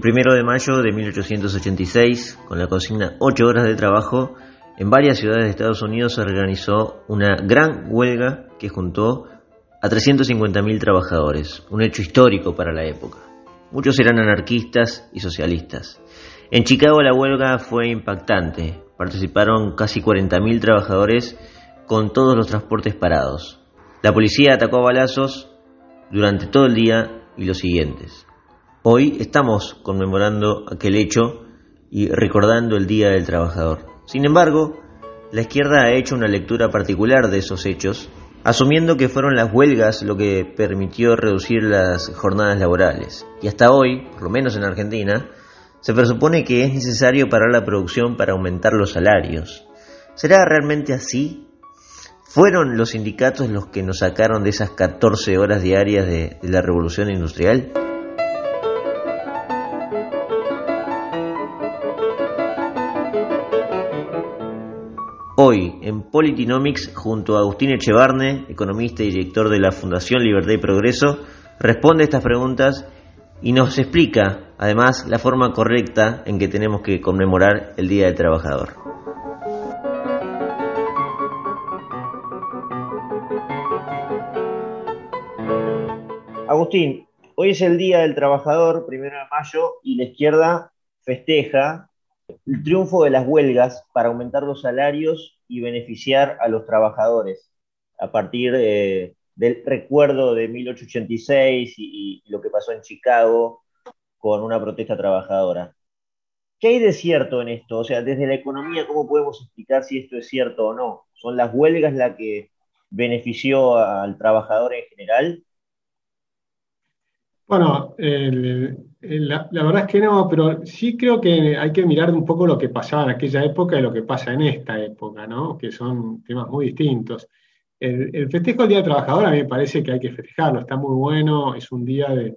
El primero de mayo de 1886, con la consigna 8 horas de trabajo, en varias ciudades de Estados Unidos se organizó una gran huelga que juntó a 350.000 trabajadores, un hecho histórico para la época. Muchos eran anarquistas y socialistas. En Chicago la huelga fue impactante. Participaron casi 40.000 trabajadores con todos los transportes parados. La policía atacó a balazos durante todo el día y los siguientes. Hoy estamos conmemorando aquel hecho y recordando el Día del Trabajador. Sin embargo, la izquierda ha hecho una lectura particular de esos hechos, asumiendo que fueron las huelgas lo que permitió reducir las jornadas laborales. Y hasta hoy, por lo menos en Argentina, se presupone que es necesario parar la producción para aumentar los salarios. ¿Será realmente así? ¿Fueron los sindicatos los que nos sacaron de esas 14 horas diarias de, la revolución industrial? Politinomics, junto a Agustín Echevarne, economista y director de la Fundación Libertad y Progreso, responde estas preguntas y nos explica, además, la forma correcta en que tenemos que conmemorar el Día del Trabajador. Agustín, hoy es el Día del Trabajador, primero de mayo, y la izquierda festeja el triunfo de las huelgas para aumentar los salarios y beneficiar a los trabajadores a partir del recuerdo de 1886 y, lo que pasó en Chicago con una protesta trabajadora. ¿Qué hay de cierto en esto? O sea, desde la economía, ¿cómo podemos explicar si esto es cierto o no? ¿Son las huelgas la que benefició al trabajador en general? Bueno, la, verdad es que no, pero sí creo que hay que mirar un poco lo que pasaba en aquella época y lo que pasa en esta época, ¿no? Que son temas muy distintos. El, festejo del Día del Trabajador a mí me parece que hay que festejarlo, está muy bueno, es un día de,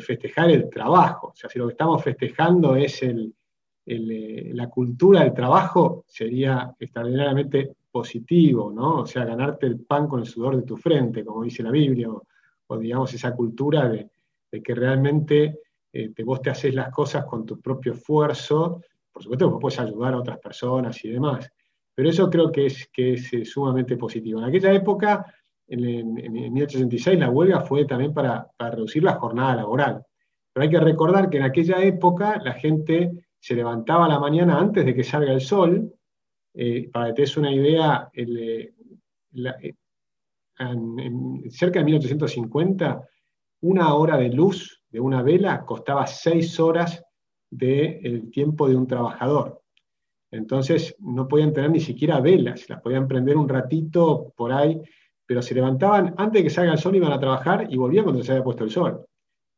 festejar el trabajo. O sea, si lo que estamos festejando es el, eh, la cultura del trabajo, sería extraordinariamente positivo, ¿no? O sea, ganarte el pan con el sudor de tu frente, como dice la Biblia, o digamos esa cultura de, de que realmente eh, te, vos te haces las cosas con tu propio esfuerzo, por supuesto que puedes ayudar a otras personas y demás, pero eso creo que es, que es eh, sumamente positivo. En aquella época, en, en, 1886, la huelga fue también para, reducir la jornada laboral. Pero hay que recordar que en aquella época la gente se levantaba a la mañana antes de que salga el sol. Eh, para que te des una idea, en, cerca de 1850 una hora de luz de una vela costaba seis horas del tiempo de un trabajador. Entonces no podían tener ni siquiera velas, las podían prender un ratito por ahí, pero se levantaban antes de que salga el sol, iban a trabajar y volvían cuando se había puesto el sol.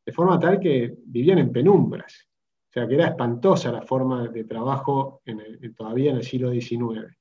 De forma tal que vivían en penumbras. O sea que era espantosa la forma de trabajo todavía en el siglo XIX.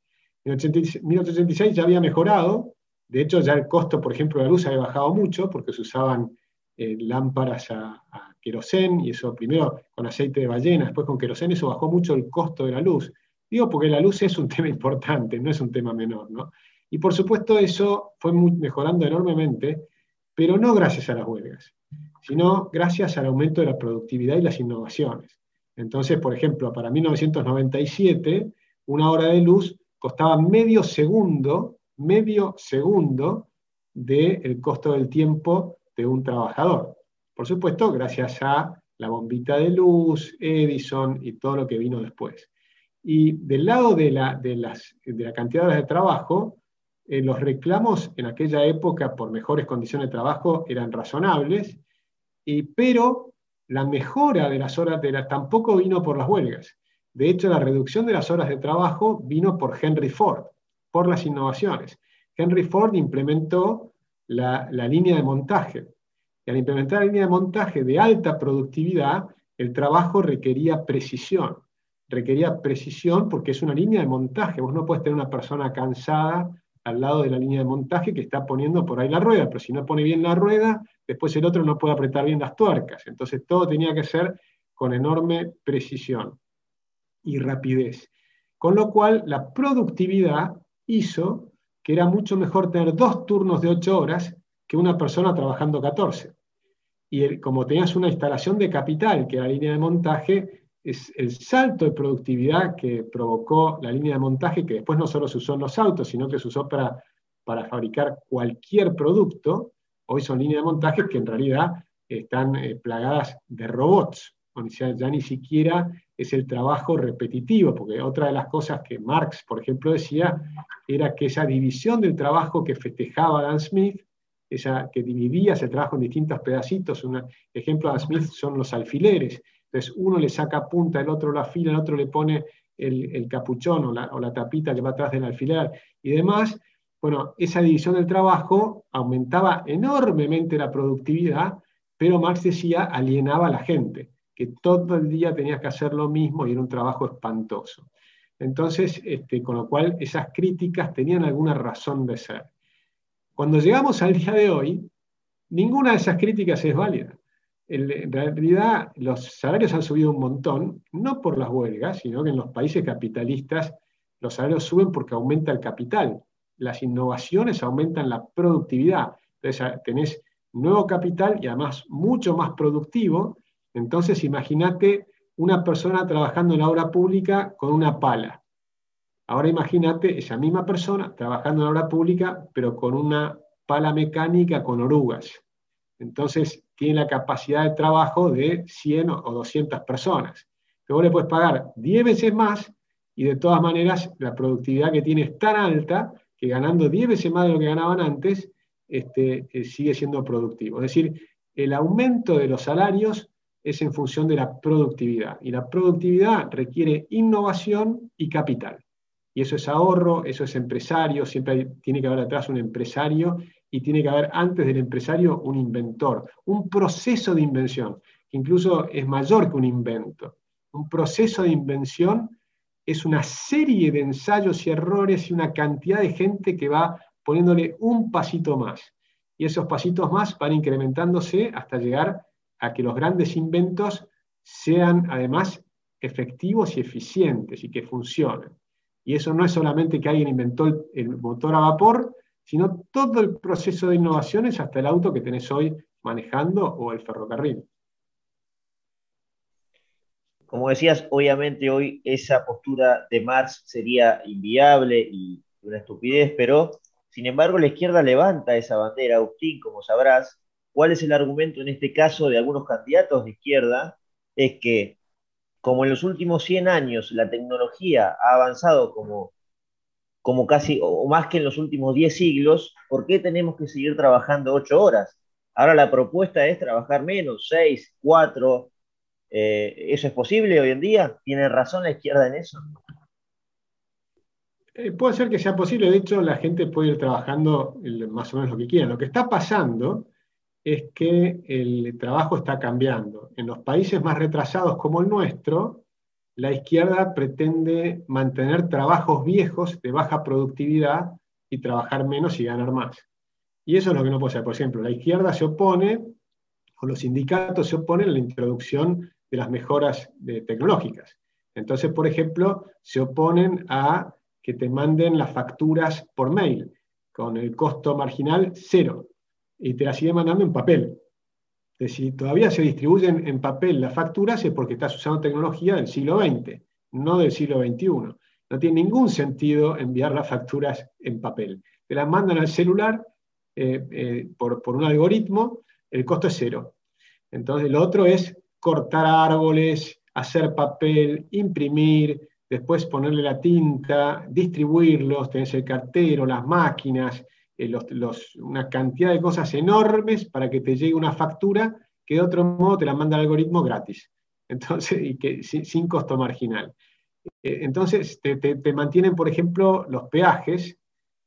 En 1886 ya había mejorado, de hecho ya el costo, por ejemplo, de la luz había bajado mucho porque se usaban eh, lámparas a, a querosén, y eso primero con aceite de ballena, después con querosén, eso bajó mucho el costo de la luz. Digo porque la luz es un tema importante, no es un tema menor, ¿no? Y por supuesto eso fue mejorando enormemente, pero no gracias a las huelgas, sino gracias al aumento de la productividad y las innovaciones. Entonces, por ejemplo, para 1997, una hora de luz costaba medio segundo, medio segundo del costo del tiempo de un trabajador. Por supuesto, gracias a la bombita de luz, Edison y todo lo que vino después. Y del lado de la, de las, de la cantidad de horas de trabajo, eh, los reclamos en aquella época por mejores condiciones de trabajo eran razonables, y, pero la mejora de las horas de la, tampoco vino por las huelgas. De hecho, la reducción de las horas de trabajo vino por Henry Ford, por las innovaciones. Henry Ford implementó la, línea de montaje. Y al implementar la línea de montaje de alta productividad, el trabajo requería precisión. Requería precisión porque es una línea de montaje. Vos no puedes tener una persona cansada al lado de la línea de montaje que está poniendo por ahí la rueda, pero si no pone bien la rueda, después el otro no puede apretar bien las tuercas. Entonces todo tenía que ser con enorme precisión y rapidez. Con lo cual la productividad hizo que era mucho mejor tener dos turnos de ocho horas que una persona trabajando 14. y como tenías una instalación de capital, que era la línea de montaje, es el salto de productividad que provocó la línea de montaje, que después no solo se usó en los autos, sino que se usó para, para fabricar cualquier producto. Hoy son líneas de montaje que en realidad están eh, plagadas de robots. O sea, ya ni siquiera es el trabajo repetitivo, porque otra de las cosas que Marx, por ejemplo, decía era que esa división del trabajo que festejaba Dan Smith esa, que dividía ese trabajo en distintos pedacitos. Un ejemplo de Smith son los alfileres. Entonces uno le saca punta, el otro la afila, el otro le pone el, capuchón o la, tapita que va atrás del alfiler y demás. Bueno, esa división del trabajo aumentaba enormemente la productividad, pero Marx decía alienaba a la gente, que todo el día tenías que hacer lo mismo y era un trabajo espantoso. Entonces, este, con lo cual esas críticas tenían alguna razón de ser. Cuando llegamos al día de hoy, ninguna de esas críticas es válida. En realidad, los salarios han subido un montón, no por las huelgas, sino que en los países capitalistas los salarios suben porque aumenta el capital. Las innovaciones aumentan la productividad. Entonces, tenés nuevo capital y además mucho más productivo. Entonces, imagínate una persona trabajando en la obra pública con una pala. Ahora imagínate esa misma persona trabajando en la obra pública, pero con una pala mecánica con orugas. Entonces tiene la capacidad de trabajo de 100 o 200 personas. Luego le puedes pagar 10 veces más y de todas maneras la productividad que tiene es tan alta que ganando 10 veces más de lo que ganaban antes, este, eh, sigue siendo productivo. Es decir, el aumento de los salarios es en función de la productividad y la productividad requiere innovación y capital. Y eso es ahorro, eso es empresario, siempre tiene que haber atrás un empresario y tiene que haber antes del empresario un inventor, un proceso de invención, que incluso es mayor que un invento. Un proceso de invención es una serie de ensayos y errores y una cantidad de gente que va poniéndole un pasito más. Y esos pasitos más van incrementándose hasta llegar a que los grandes inventos sean además efectivos y eficientes y que funcionen. Y eso no es solamente que alguien inventó el, motor a vapor, sino todo el proceso de innovaciones hasta el auto que tenés hoy manejando o el ferrocarril. Como decías, obviamente hoy esa postura de Marx sería inviable y una estupidez, pero sin embargo la izquierda levanta esa bandera, Agustín, como sabrás. ¿Cuál es el argumento en este caso de algunos candidatos de izquierda? Es que como en los últimos 100 años la tecnología ha avanzado como, como casi, o más que en los últimos 10 siglos, ¿por qué tenemos que seguir trabajando 8 horas? Ahora la propuesta es trabajar menos, 6, 4. Eh, ¿Eso es posible hoy en día? ¿Tiene razón la izquierda en eso? Eh, puede ser que sea posible, de hecho la gente puede ir trabajando más o menos lo que quiera. Lo que está pasando es que el trabajo está cambiando. En los países más retrasados como el nuestro, la izquierda pretende mantener trabajos viejos de baja productividad y trabajar menos y ganar más. Y eso es lo que no puede ser. Por ejemplo, la izquierda se opone, o los sindicatos se oponen a la introducción de las mejoras tecnológicas. Entonces, por ejemplo, se oponen a que te manden las facturas por mail, con el costo marginal cero y te la sigue mandando en papel. si todavía se distribuyen en papel las facturas es porque estás usando tecnología del siglo XX, no del siglo XXI. No tiene ningún sentido enviar las facturas en papel. Te las mandan al celular eh, eh, por, por un algoritmo, el costo es cero. Entonces, lo otro es cortar árboles, hacer papel, imprimir, después ponerle la tinta, distribuirlos, tenés el cartero, las máquinas, eh, una cantidad de cosas enormes para que te llegue una factura que de otro modo te la manda el algoritmo gratis. Entonces, y que sin, costo marginal. Eh, entonces, te, mantienen, por ejemplo, los peajes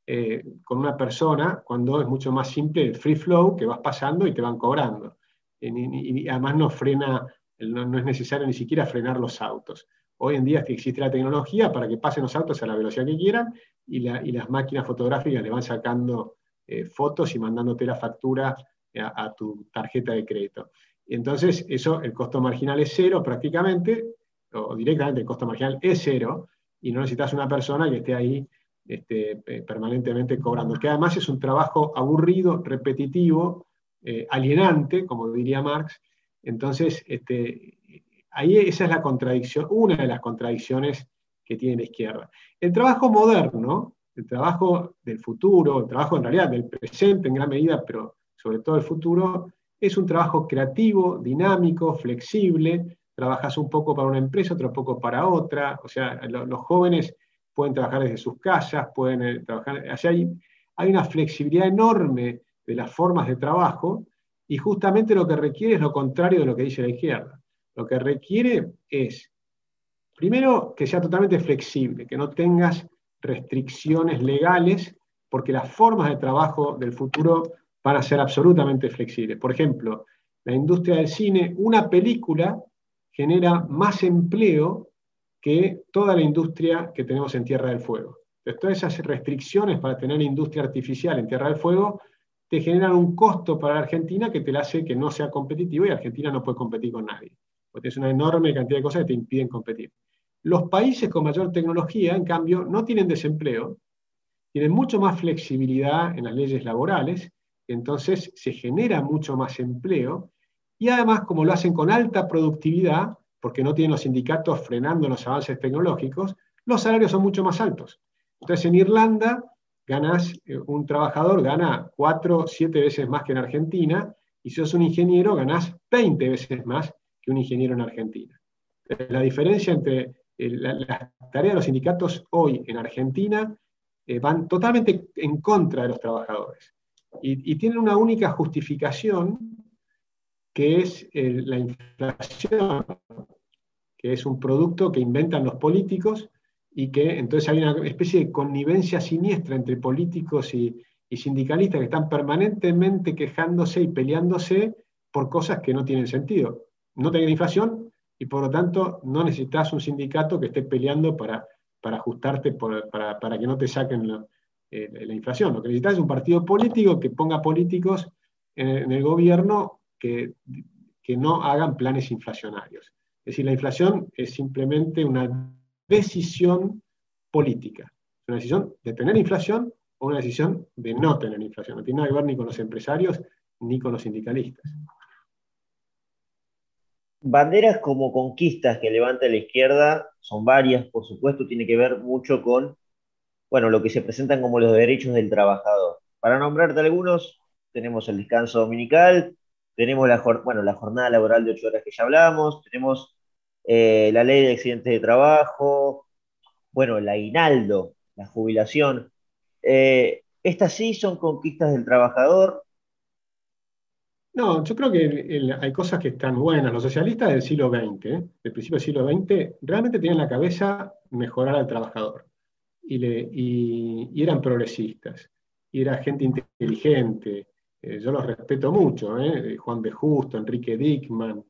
eh, con una persona cuando es mucho más simple el free flow que vas pasando y te van cobrando. Y, además no frena, no, es necesario ni siquiera frenar los autos. Hoy en día existe la tecnología para que pasen los autos a la velocidad que quieran y, las máquinas fotográficas le van sacando eh, fotos y mandándote la factura a, tu tarjeta de crédito. Entonces, eso, el costo marginal es cero prácticamente, o directamente el costo marginal es cero, y no necesitas una persona que esté ahí este, permanentemente cobrando, que además es un trabajo aburrido, repetitivo, eh, alienante, como diría Marx. Entonces, este, ahí esa es la contradicción, una de las contradicciones que tiene la izquierda. El trabajo moderno, el trabajo del futuro, el trabajo en realidad del presente en gran medida, pero sobre todo el futuro, es un trabajo creativo, dinámico, flexible, trabajas un poco para una empresa, otro poco para otra, o sea, los jóvenes pueden trabajar desde sus casas, pueden eh, trabajar, hay, hay una flexibilidad enorme de las formas de trabajo y justamente lo que requiere es lo contrario de lo que dice la izquierda. Lo que requiere es, primero, que sea totalmente flexible, que no tengas restricciones legales, porque las formas de trabajo del futuro van a ser absolutamente flexibles. Por ejemplo, la industria del cine, una película genera más empleo que toda la industria que tenemos en Tierra del Fuego. Entonces, todas esas restricciones para tener industria artificial en Tierra del Fuego te generan un costo para la Argentina que te hace que no sea competitivo y Argentina no puede competir con nadie. Porque es una enorme cantidad de cosas que te impiden competir. Los países con mayor tecnología, en cambio, no tienen desempleo, tienen mucho más flexibilidad en las leyes laborales, entonces se genera mucho más empleo y además, como lo hacen con alta productividad, porque no tienen los sindicatos frenando los avances tecnológicos, los salarios son mucho más altos. Entonces, en Irlanda, eh, un trabajador gana cuatro, siete veces más que en Argentina, y si sos un ingeniero, ganás 20 veces más que un ingeniero en Argentina. La diferencia entre eh, las tareas de los sindicatos hoy en Argentina eh, van totalmente en contra de los trabajadores. Y, y tienen una única justificación que es la inflación, que es un producto que inventan los políticos y que entonces hay una especie de connivencia siniestra entre políticos y, sindicalistas que están permanentemente quejándose y peleándose por cosas que no tienen sentido. No tienen inflación y por lo tanto no necesitas un sindicato que esté peleando para, para ajustarte, para, para, que no te saquen la, eh, la, inflación. Lo que necesitas es un partido político que ponga políticos en el gobierno que, no hagan planes inflacionarios. Es decir, la inflación es simplemente una decisión política. Una decisión de tener inflación o una decisión de no tener inflación. No tiene nada que ver ni con los empresarios ni con los sindicalistas. Banderas como conquistas que levanta la izquierda son varias, por supuesto, tiene que ver mucho con, bueno, lo que se presentan como los derechos del trabajador. Para nombrarte algunos, tenemos el descanso dominical, tenemos la, bueno, la jornada laboral de ocho horas que ya hablamos, tenemos eh, la ley de accidentes de trabajo, bueno, el aguinaldo, la jubilación. Eh, ¿Estas sí son conquistas del trabajador? No, yo creo que hay cosas que están buenas. Los socialistas del siglo XX, del principio del siglo XX, realmente tenían en la cabeza mejorar al trabajador. Y, y eran progresistas. Y era gente inteligente, eh, yo los respeto mucho, ¿eh? Juan de Justo, Enrique Dickman,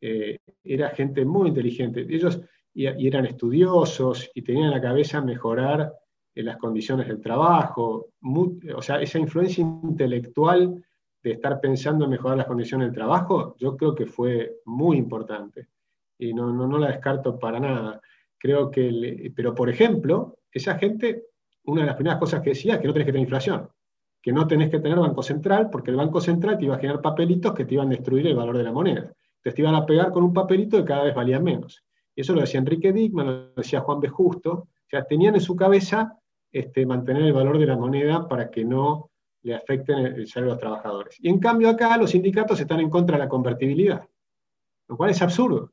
eh, era gente muy inteligente. Ellos y, eran estudiosos y tenían en la cabeza mejorar las condiciones del trabajo, o sea, esa influencia intelectual de estar pensando en mejorar las condiciones del trabajo, yo creo que fue muy importante y no, no, no la descarto para nada. Creo que, pero por ejemplo, esa gente, una de las primeras cosas que decía es que no tenés que tener inflación que no tenés que tener Banco Central, porque el Banco Central te iba a generar papelitos que te iban a destruir el valor de la moneda. Entonces te iban a pegar con un papelito que cada vez valía menos. Y eso lo decía Enrique Dickman, lo decía Juan B. Justo. O sea, tenían en su cabeza este, mantener el valor de la moneda para que no le afecten el salario de los trabajadores. Y en cambio acá los sindicatos están en contra de la convertibilidad, lo cual es absurdo.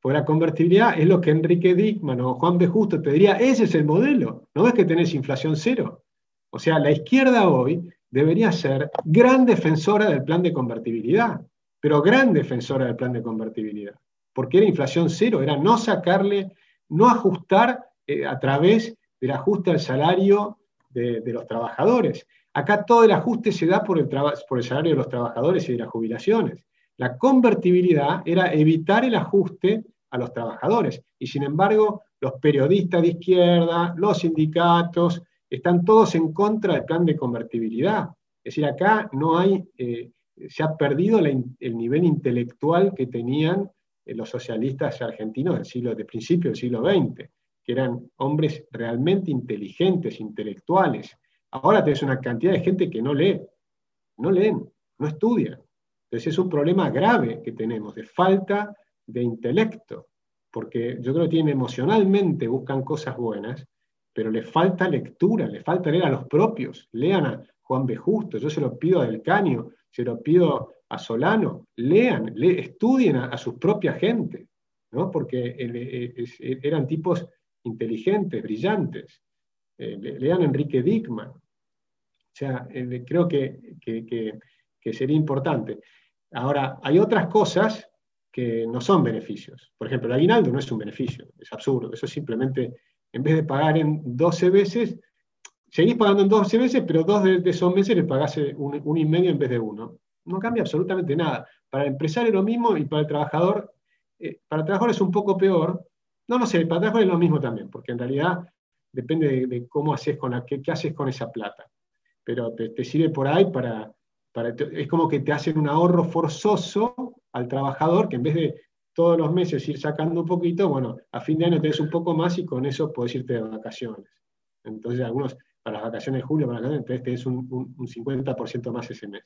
Porque la convertibilidad es lo que Enrique Dickman o Juan B. Justo te diría, ese es el modelo. ¿No ves que tenés inflación cero? O sea, la izquierda hoy debería ser gran defensora del plan de convertibilidad, pero gran defensora del plan de convertibilidad, porque era inflación cero, era no sacarle, no ajustar eh, a través del ajuste al salario de, los trabajadores. Acá todo el ajuste se da por el, salario de los trabajadores y de las jubilaciones. La convertibilidad era evitar el ajuste a los trabajadores. Y sin embargo, los periodistas de izquierda, los sindicatos, están todos en contra del plan de convertibilidad. Es decir, acá no hay, eh, se ha perdido el nivel intelectual que tenían eh, los socialistas argentinos del siglo, de principio del siglo XX, que eran hombres realmente inteligentes, intelectuales. Ahora tenés una cantidad de gente que no lee, no leen, no estudian. Entonces es un problema grave que tenemos, de falta de intelecto, porque yo creo que emocionalmente, buscan cosas buenas, pero les falta lectura, les falta leer a los propios, lean a Juan B. Justo, yo se lo pido a Del Caño, se lo pido a Solano, lean, estudien a, su propia gente, ¿no? porque eran tipos inteligentes, brillantes. Eh, lean a Enrique Dickman. O sea, eh, creo que, sería importante. Ahora, hay otras cosas que no son beneficios. Por ejemplo, el aguinaldo no es un beneficio, es absurdo. Eso simplemente, en vez de pagar en 12 veces, seguís pagando en 12 veces, pero dos de, esos meses les pagás un, un, y medio en vez de uno. No cambia absolutamente nada. Para el empresario es lo mismo y para el trabajador, eh, para el trabajador es un poco peor. No, no sé, para el trabajador es lo mismo también, porque en realidad depende de, cómo haces con la, qué, haces con esa plata. Pero te sirve por ahí para, es como que te hacen un ahorro forzoso al trabajador que en vez de todos los meses ir sacando un poquito, bueno, a fin de año tenés un poco más y con eso puedes irte de vacaciones. Entonces, algunos para las vacaciones de julio, para las vacaciones, entonces tenés un, 50% más ese mes.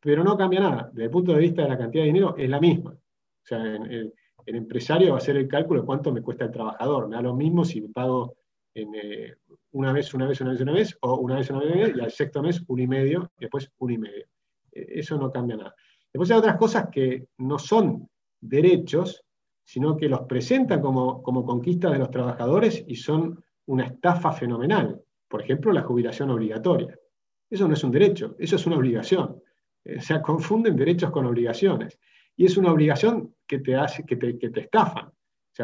Pero no cambia nada. Desde el punto de vista de la cantidad de dinero, es la misma. O sea, el, empresario va a hacer el cálculo de cuánto me cuesta el trabajador. Me da lo mismo si pago en, eh, una vez, una vez, una vez, una vez, o una vez, una vez, y al sexto mes, un y medio, y después un y medio. Eh, eso no cambia nada. Después hay otras cosas que no son derechos, sino que los presentan como, como conquista de los trabajadores y son una estafa fenomenal. Por ejemplo, la jubilación obligatoria. Eso no es un derecho, eso es una obligación. Eh, o sea, confunden derechos con obligaciones. Y es una obligación que te, hace, que te, que te estafan.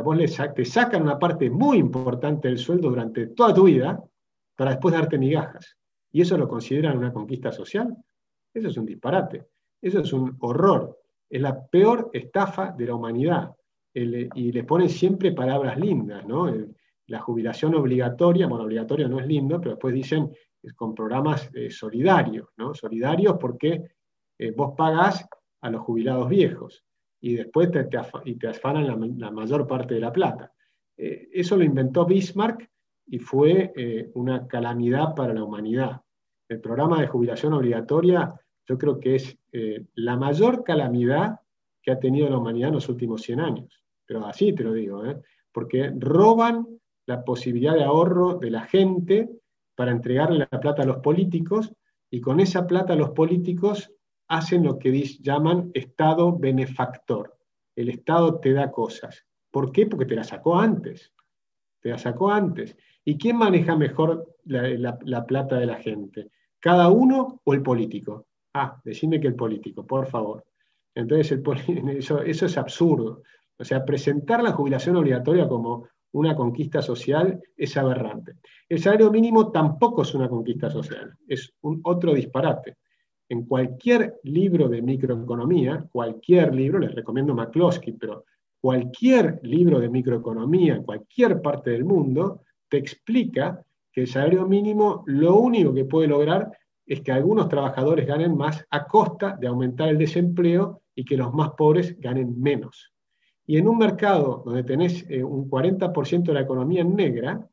Vos te sacan una parte muy importante del sueldo durante toda tu vida para después darte migajas. ¿Y eso lo consideran una conquista social? Eso es un disparate, eso es un horror, es la peor estafa de la humanidad. y le ponen siempre palabras lindas, ¿no? la jubilación obligatoria, bueno, obligatorio no es lindo, pero después dicen es con programas eh, solidarios, ¿no? Solidarios porque eh, vos pagás a los jubilados viejos y después te, y te afanan la, mayor parte de la plata. Eh, eso lo inventó Bismarck y fue una calamidad para la humanidad. El programa de jubilación obligatoria yo creo que es eh, la mayor calamidad que ha tenido la humanidad en los últimos 100 años. Pero así te lo digo, ¿eh? porque roban la posibilidad de ahorro de la gente para entregarle la plata a los políticos y con esa plata los políticos hacen lo que llaman Estado benefactor. El Estado te da cosas. ¿Por qué? Porque te la sacó antes. Te la sacó antes. ¿Y quién maneja mejor la plata de la gente? ¿Cada uno o el político? Ah, decime que el político, por favor. Entonces, el eso, eso es absurdo. O sea, presentar la jubilación obligatoria como una conquista social es aberrante. El salario mínimo tampoco es una conquista social, es un otro disparate. En cualquier libro de microeconomía, cualquier libro, les recomiendo McCloskey, pero cualquier libro de microeconomía en cualquier parte del mundo te explica que el salario mínimo lo único que puede lograr es que algunos trabajadores ganen más a costa de aumentar el desempleo y que los más pobres ganen menos. Y en un mercado donde tenés eh, un 40% de la economía negra,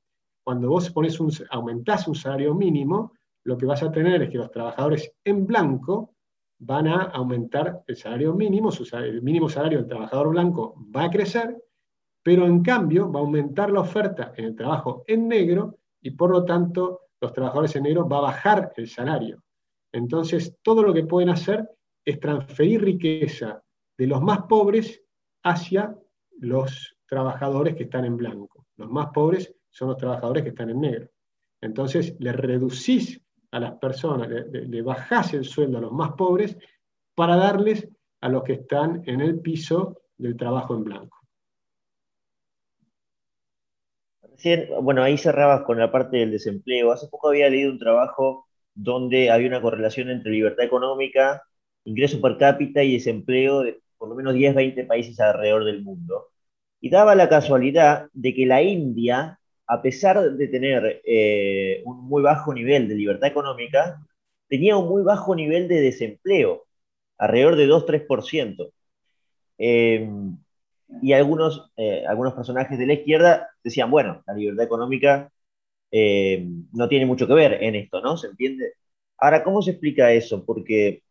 cuando vos pones un, aumentás un salario mínimo, lo que vas a tener es que los trabajadores en blanco van a aumentar el salario mínimo, el mínimo salario del trabajador blanco va a crecer, pero en cambio va a aumentar la oferta en el trabajo en negro y por lo tanto los trabajadores en negro va a bajar el salario. Entonces, todo lo que pueden hacer es transferir riqueza de los más pobres hacia los trabajadores que están en blanco. Los más pobres son los trabajadores que están en negro. Entonces, le reducís a las personas, le, bajás el sueldo a los más pobres para darles a los que están en el piso del trabajo en blanco. bueno, ahí cerrabas con la parte del desempleo. Hace poco había leído un trabajo donde había una correlación entre libertad económica, ingreso per cápita y desempleo de por lo menos 10, 20 países alrededor del mundo. Y daba la casualidad de que la India, a pesar de tener eh, un muy bajo nivel de libertad económica, tenía un muy bajo nivel de desempleo, alrededor de 2-3%. Eh, y algunos, eh, algunos personajes de la izquierda decían, bueno, la libertad económica eh, no tiene mucho que ver en esto, ¿no? ¿Se entiende? Ahora, ¿cómo se explica eso? Porque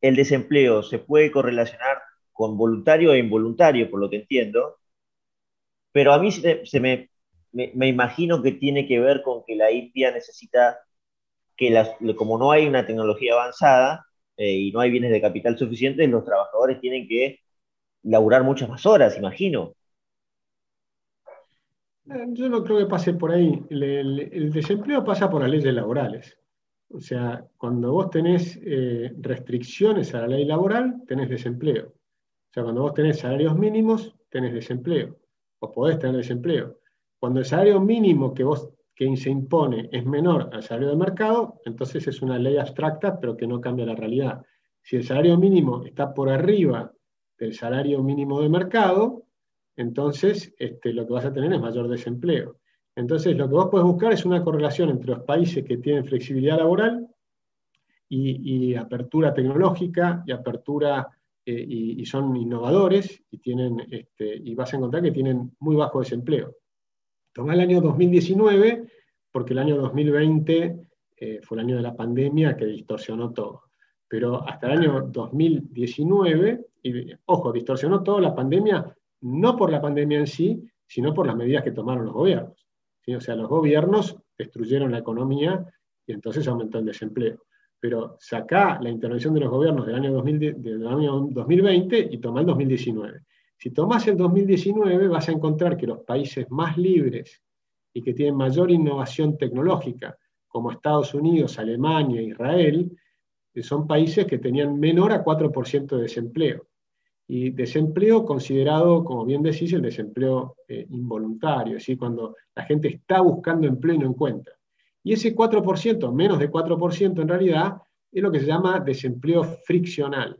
el desempleo se puede correlacionar con voluntario e involuntario, por lo que entiendo, pero a mí se, me, me, imagino que tiene que ver con que la India necesita que, las, como no hay una tecnología avanzada eh, y no hay bienes de capital suficientes, los trabajadores tienen que laburar muchas más horas, imagino. Eh, yo no creo que pase por ahí. El, desempleo pasa por las leyes laborales. O sea, cuando vos tenés eh, restricciones a la ley laboral, tenés desempleo. O sea, cuando vos tenés salarios mínimos, tenés desempleo. O podés tener desempleo. Cuando el salario mínimo que vos que se impone es menor al salario de mercado, entonces es una ley abstracta, pero que no cambia la realidad. Si el salario mínimo está por arriba del salario mínimo de mercado, entonces este, lo que vas a tener es mayor desempleo. Entonces, lo que vos puedes buscar es una correlación entre los países que tienen flexibilidad laboral y, apertura tecnológica y apertura eh, y, son innovadores y, tienen, este, y vas a encontrar que tienen muy bajo desempleo. Toma el año 2019, porque el año 2020 eh, fue el año de la pandemia que distorsionó todo. Pero hasta el año 2019, y ojo, distorsionó todo la pandemia, no por la pandemia en sí, sino por las medidas que tomaron los gobiernos. O sea, los gobiernos destruyeron la economía y entonces aumentó el desempleo. Pero saca la intervención de los gobiernos del año, del año 2020 y toma el 2019. Si tomas el 2019 vas a encontrar que los países más libres y que tienen mayor innovación tecnológica, como Estados Unidos, Alemania, Israel, son países que tenían menor a 4% de desempleo. Y desempleo considerado, como bien decís, el desempleo eh, involuntario, es cuando la gente está buscando empleo y no encuentra. Y ese 4%, menos de 4% en realidad, es lo que se llama desempleo friccional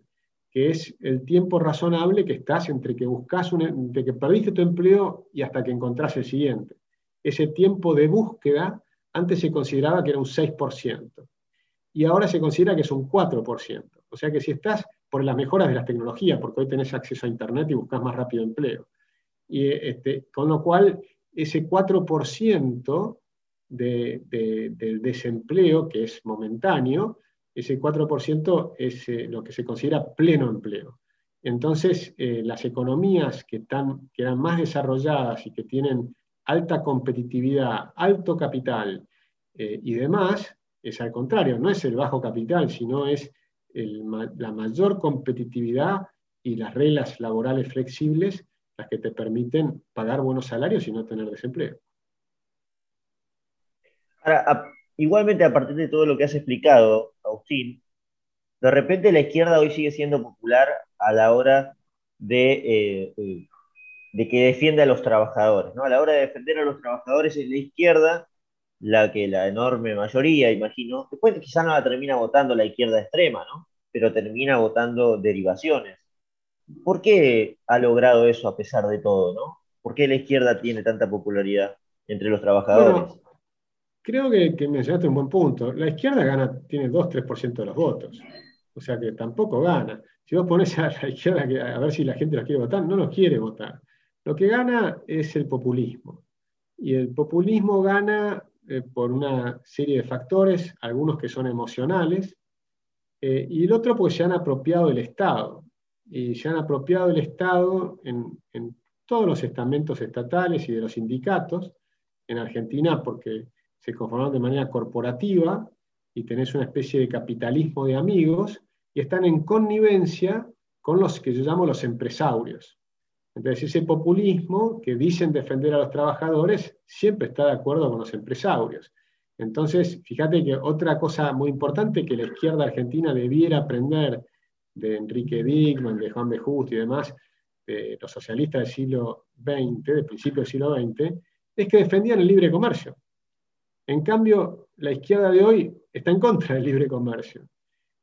que es el tiempo razonable que estás entre que buscas un, que perdiste tu empleo y hasta que encontrás el siguiente. Ese tiempo de búsqueda antes se consideraba que era un 6% y ahora se considera que es un 4%. O sea que si estás por las mejoras de las tecnologías, porque hoy tenés acceso a Internet y buscas más rápido empleo. Y, este, con lo cual, ese 4% de, del desempleo, que es momentáneo, ese 4% es eh, lo que se considera pleno empleo. Entonces, eh, las economías que, están, que eran más desarrolladas y que tienen alta competitividad, alto capital eh, y demás, es al contrario, no es el bajo capital, sino es la mayor competitividad y las reglas laborales flexibles las que te permiten pagar buenos salarios y no tener desempleo. Ahora, igualmente a partir de todo lo que has explicado, Agustín, de repente la izquierda hoy sigue siendo popular a la hora de, eh, eh, de que defiende a los trabajadores. ¿no? A la hora de defender a los trabajadores es la izquierda la que la enorme mayoría, imagino, después quizá no la termina votando la izquierda extrema, ¿no? pero termina votando derivaciones. ¿Por qué ha logrado eso a pesar de todo? ¿no? ¿Por qué la izquierda tiene tanta popularidad entre los trabajadores? Creo que, que, mencionaste un buen punto. La izquierda gana, tiene 2-3% de los votos. O sea que tampoco gana. Si vos pones a la izquierda a ver si la gente la quiere votar, no lo quiere votar. Lo que gana es el populismo. Y el populismo gana eh, por una serie de factores, algunos que son emocionales, eh, y el otro porque se han apropiado del Estado. Y se han apropiado del Estado en, en todos los estamentos estatales y de los sindicatos. En Argentina, porque se conforman de manera corporativa y tenés una especie de capitalismo de amigos y están en connivencia con los que yo llamo los empresarios. Entonces ese populismo que dicen defender a los trabajadores siempre está de acuerdo con los empresarios. Entonces, fíjate que otra cosa muy importante que la izquierda argentina debiera aprender de Enrique Dickman, de Juan B. Just y demás, de los socialistas del siglo XX, del principio del siglo XX, es que defendían el libre comercio. En cambio, la izquierda de hoy está en contra del libre comercio.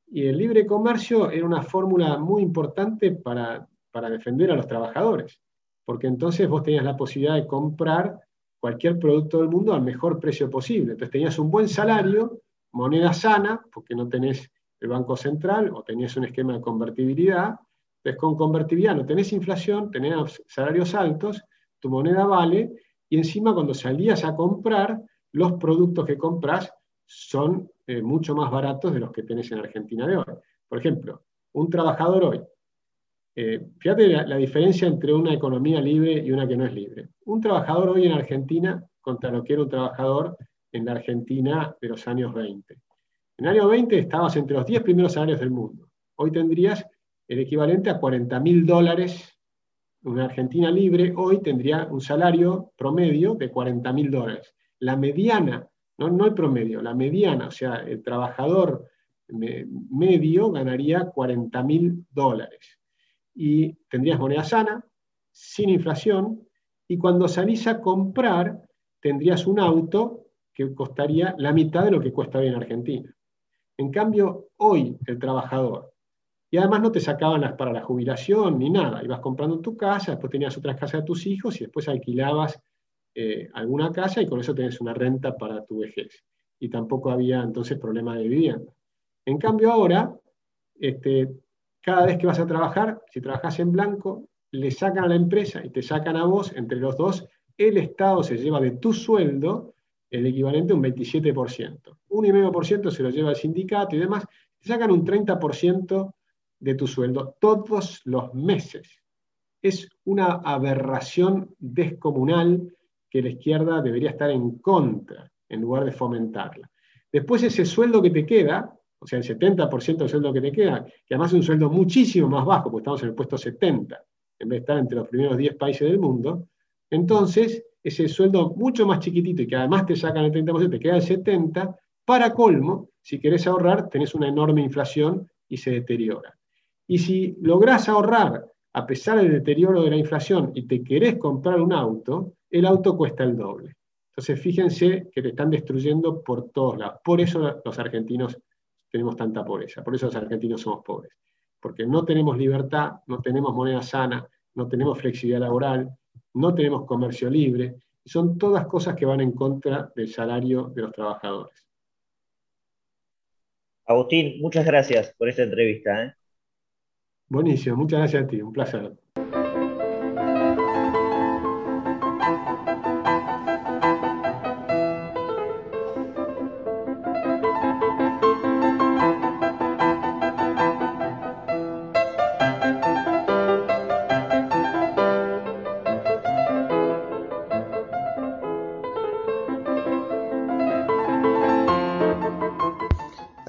Y el libre comercio era una fórmula muy importante para, defender a los trabajadores, porque entonces vos tenías la posibilidad de comprar cualquier producto del mundo al mejor precio posible. Entonces tenías un buen salario, moneda sana, porque no tenés el Banco Central o tenías un esquema de convertibilidad. Entonces con convertibilidad no tenés inflación, tenés salarios altos, tu moneda vale, y encima cuando salías a comprar, los productos que compras son eh, mucho más baratos de los que tenés en Argentina de hoy. Por ejemplo, un trabajador hoy, eh, fíjate la, diferencia entre una economía libre y una que no es libre. Un trabajador hoy en Argentina contra lo que era un trabajador en la Argentina de los años 20. En el año 20 estabas entre los 10 primeros salarios del mundo. Hoy tendrías el equivalente a 40 mil dólares. Una Argentina libre hoy tendría un salario promedio de 40 mil dólares. La mediana, no, no el promedio, la mediana, o sea, el trabajador medio ganaría 40 mil dólares. Y tendrías moneda sana, sin inflación, y cuando salís a comprar, tendrías un auto que costaría la mitad de lo que cuesta hoy en Argentina. En cambio, hoy el trabajador, y además no te sacaban las para la jubilación ni nada, ibas comprando tu casa, después tenías otras casas de tus hijos y después alquilabas eh, alguna casa y con eso tenés una renta para tu vejez. Y tampoco había entonces problema de vivienda. En cambio ahora, este, cada vez que vas a trabajar, si trabajas en blanco, le sacan a la empresa y te sacan a vos, entre los dos, el Estado se lleva de tu sueldo el equivalente a un 27%. Un 1,5% se lo lleva el sindicato y demás, te sacan un 30% de tu sueldo todos los meses. Es una aberración descomunal que la izquierda debería estar en contra en lugar de fomentarla. Después ese sueldo que te queda, o sea, el 70% del sueldo que te queda, que además es un sueldo muchísimo más bajo, porque estamos en el puesto 70, en vez de estar entre los primeros 10 países del mundo, entonces ese sueldo mucho más chiquitito y que además te sacan el 30%, te queda el 70%, para colmo, si querés ahorrar, tenés una enorme inflación y se deteriora. Y si lográs ahorrar a pesar del deterioro de la inflación y te querés comprar un auto, el auto cuesta el doble. Entonces fíjense que te están destruyendo por todos lados. Por eso los argentinos tenemos tanta pobreza, por eso los argentinos somos pobres. Porque no tenemos libertad, no tenemos moneda sana, no tenemos flexibilidad laboral, no tenemos comercio libre. Son todas cosas que van en contra del salario de los trabajadores. Agustín, muchas gracias por esta entrevista. ¿eh? Buenísimo, muchas gracias a ti, un placer.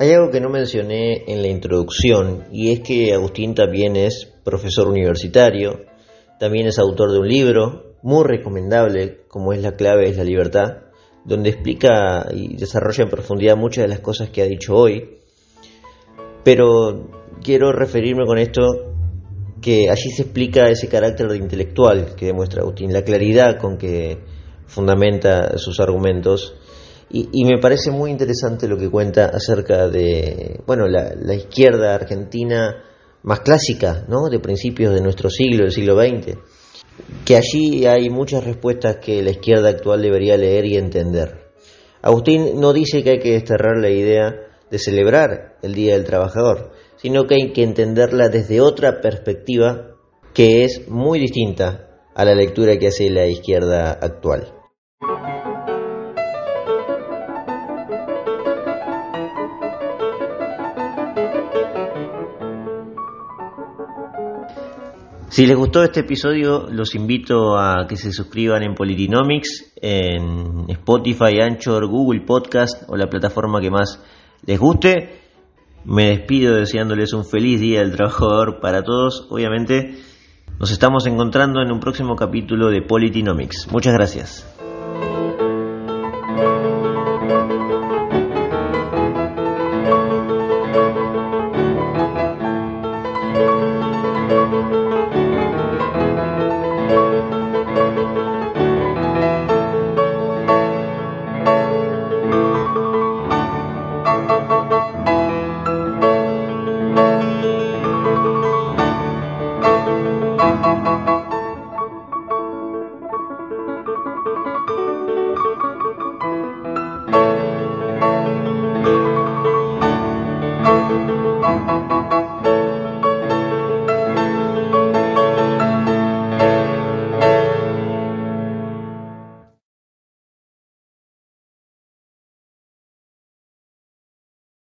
Hay algo que no mencioné en la introducción y es que Agustín también es profesor universitario, también es autor de un libro muy recomendable como es La clave es la libertad, donde explica y desarrolla en profundidad muchas de las cosas que ha dicho hoy. Pero quiero referirme con esto que allí se explica ese carácter de intelectual que demuestra Agustín, la claridad con que fundamenta sus argumentos y, me parece muy interesante lo que cuenta acerca de, bueno, la, izquierda argentina más clásica, ¿no? De principios de nuestro siglo, del siglo XX. Que allí hay muchas respuestas que la izquierda actual debería leer y entender. Agustín no dice que hay que desterrar la idea de celebrar el Día del Trabajador, sino que hay que entenderla desde otra perspectiva que es muy distinta a la lectura que hace la izquierda actual. Si les gustó este episodio, los invito a que se suscriban en Politinomics, en Spotify, Anchor, Google Podcast o la plataforma que más les guste. Me despido deseándoles un feliz día del trabajador para todos. Obviamente, nos estamos encontrando en un próximo capítulo de Politinomics. Muchas gracias.